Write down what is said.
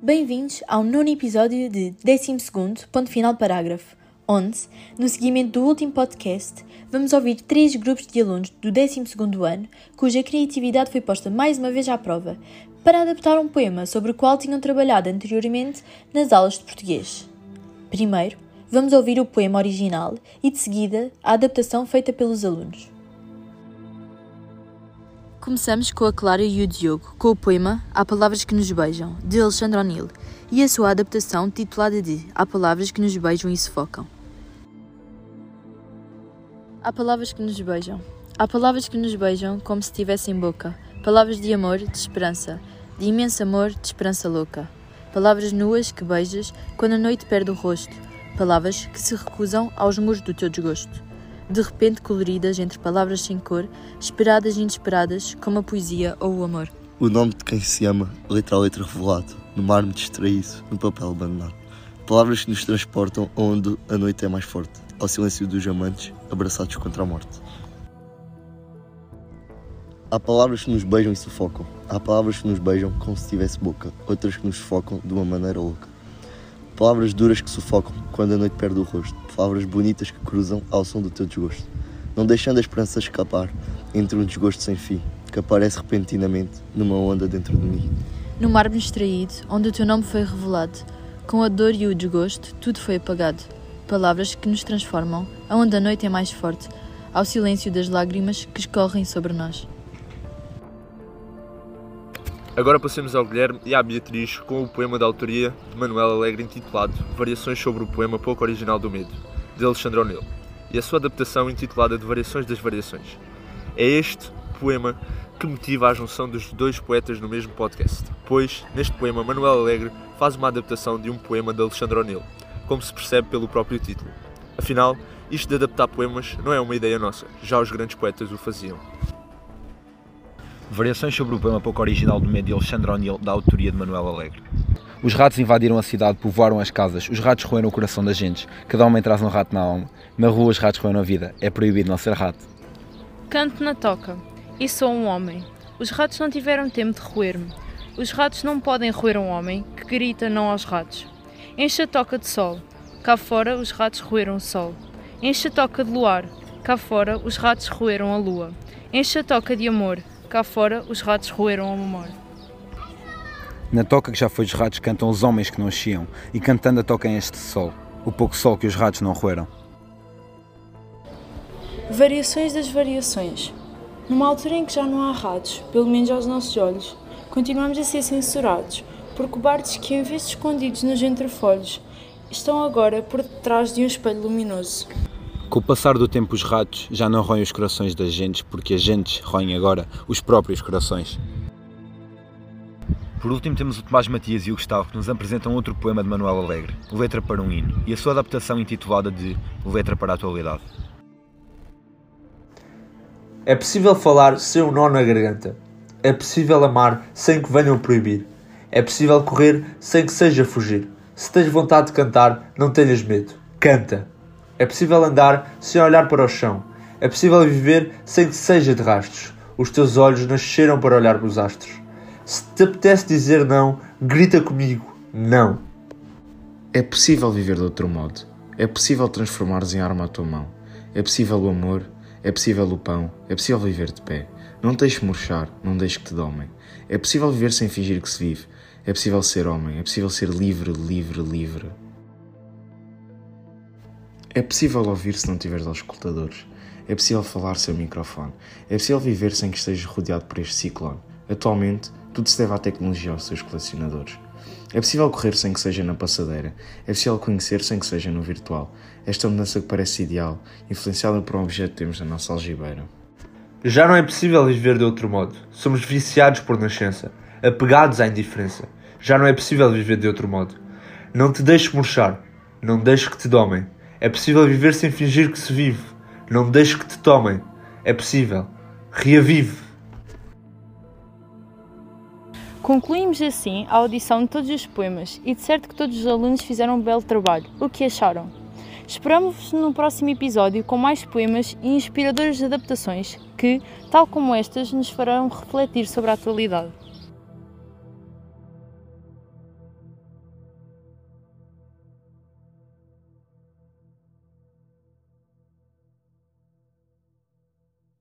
Bem-vindos ao nono episódio de 12 Ponto Final Parágrafo, onde, no seguimento do último podcast, vamos ouvir três grupos de alunos do 12 ano cuja criatividade foi posta mais uma vez à prova para adaptar um poema sobre o qual tinham trabalhado anteriormente nas aulas de português. Primeiro, vamos ouvir o poema original e, de seguida, a adaptação feita pelos alunos. Começamos com a Clara e o Diogo, com o poema Há Palavras que Nos Beijam, de Alexandre O'Neill, e a sua adaptação titulada de Há Palavras que Nos Beijam e Sufocam. Há palavras que nos beijam. Há palavras que nos beijam como se tivessem boca. Palavras de amor, de esperança. De imenso amor, de esperança louca. Palavras nuas que beijas quando a noite perde o rosto. Palavras que se recusam aos muros do teu desgosto de repente coloridas entre palavras sem cor, esperadas e inesperadas, como a poesia ou o amor. O nome de quem se ama, letra a letra revelado, no mar me distraído, no papel abandonado. Palavras que nos transportam onde a noite é mais forte, ao silêncio dos amantes, abraçados contra a morte. Há palavras que nos beijam e sufocam. Há palavras que nos beijam como se tivesse boca, outras que nos sufocam de uma maneira louca. Palavras duras que sufocam quando a noite perde o rosto. Palavras bonitas que cruzam ao som do teu desgosto. Não deixando a esperança escapar entre um desgosto sem fim, que aparece repentinamente numa onda dentro de mim. No mar distraído, onde o teu nome foi revelado, com a dor e o desgosto, tudo foi apagado. Palavras que nos transformam, aonde a noite é mais forte, ao silêncio das lágrimas que escorrem sobre nós. Agora passemos ao Guilherme e à Beatriz com o poema da autoria de Manuel Alegre intitulado Variações sobre o poema pouco original do medo, de Alexandre O'Neill, e a sua adaptação intitulada de Variações das Variações. É este poema que motiva a junção dos dois poetas no mesmo podcast, pois, neste poema, Manuel Alegre faz uma adaptação de um poema de Alexandre O'Neill, como se percebe pelo próprio título. Afinal, isto de adaptar poemas não é uma ideia nossa, já os grandes poetas o faziam. Variações sobre o poema pouco original do de Alexandre O'Neill, da autoria de Manuel Alegre. Os ratos invadiram a cidade, povoaram as casas, os ratos roeram o coração das gentes, cada homem traz um rato na alma. Na rua os ratos roeram a vida, é proibido não ser rato. Canto na toca, e sou um homem. Os ratos não tiveram tempo de roer-me. Os ratos não podem roer um homem que grita não aos ratos. Enche a toca de sol, cá fora os ratos roeram o sol. Enche a toca de luar, cá fora os ratos roeram a lua. Enche a toca de amor, Cá fora, os ratos roeram a memória. Na toca que já foi dos ratos cantam os homens que não chiam, e cantando a toca em este sol, o pouco sol que os ratos não roeram. Variações das variações. Numa altura em que já não há ratos, pelo menos aos nossos olhos, continuamos a ser censurados por cobardes que, em vez de escondidos nos entrefolhos, estão agora por detrás de um espelho luminoso. Com o passar do tempo, os ratos já não roem os corações das gentes, porque as gentes roem agora os próprios corações. Por último, temos o Tomás Matias e o Gustavo que nos apresentam outro poema de Manuel Alegre, Letra para um Hino, e a sua adaptação intitulada de Letra para a Atualidade. É possível falar sem um nó na garganta. É possível amar sem que venham proibir. É possível correr sem que seja fugir. Se tens vontade de cantar, não tenhas medo. Canta! É possível andar sem olhar para o chão. É possível viver sem que seja de rastros. Os teus olhos nasceram para olhar para os astros. Se te apetece dizer não, grita comigo: não. É possível viver de outro modo. É possível transformares em arma a tua mão. É possível o amor. É possível o pão. É possível viver de pé. Não deixes murchar. Não deixes que te domem. É possível viver sem fingir que se vive. É possível ser homem. É possível ser livre, livre, livre. É possível ouvir se não tiveres auscultadores. É possível falar sem microfone. É possível viver sem que estejas rodeado por este ciclone. Atualmente, tudo se deve à tecnologia aos seus colecionadores. É possível correr sem que seja na passadeira. É possível conhecer sem que seja no virtual. Esta mudança que parece ideal, influenciada por um objeto que temos na nossa algibeira. Já não é possível viver de outro modo. Somos viciados por nascença, apegados à indiferença. Já não é possível viver de outro modo. Não te deixes murchar. Não deixes que te domem. É possível viver sem fingir que se vive. Não deixes que te tomem. É possível. Reavive. Concluímos assim a audição de todos os poemas e de certo que todos os alunos fizeram um belo trabalho. O que acharam? Esperamos-vos no próximo episódio com mais poemas e inspiradoras adaptações que, tal como estas, nos farão refletir sobre a atualidade.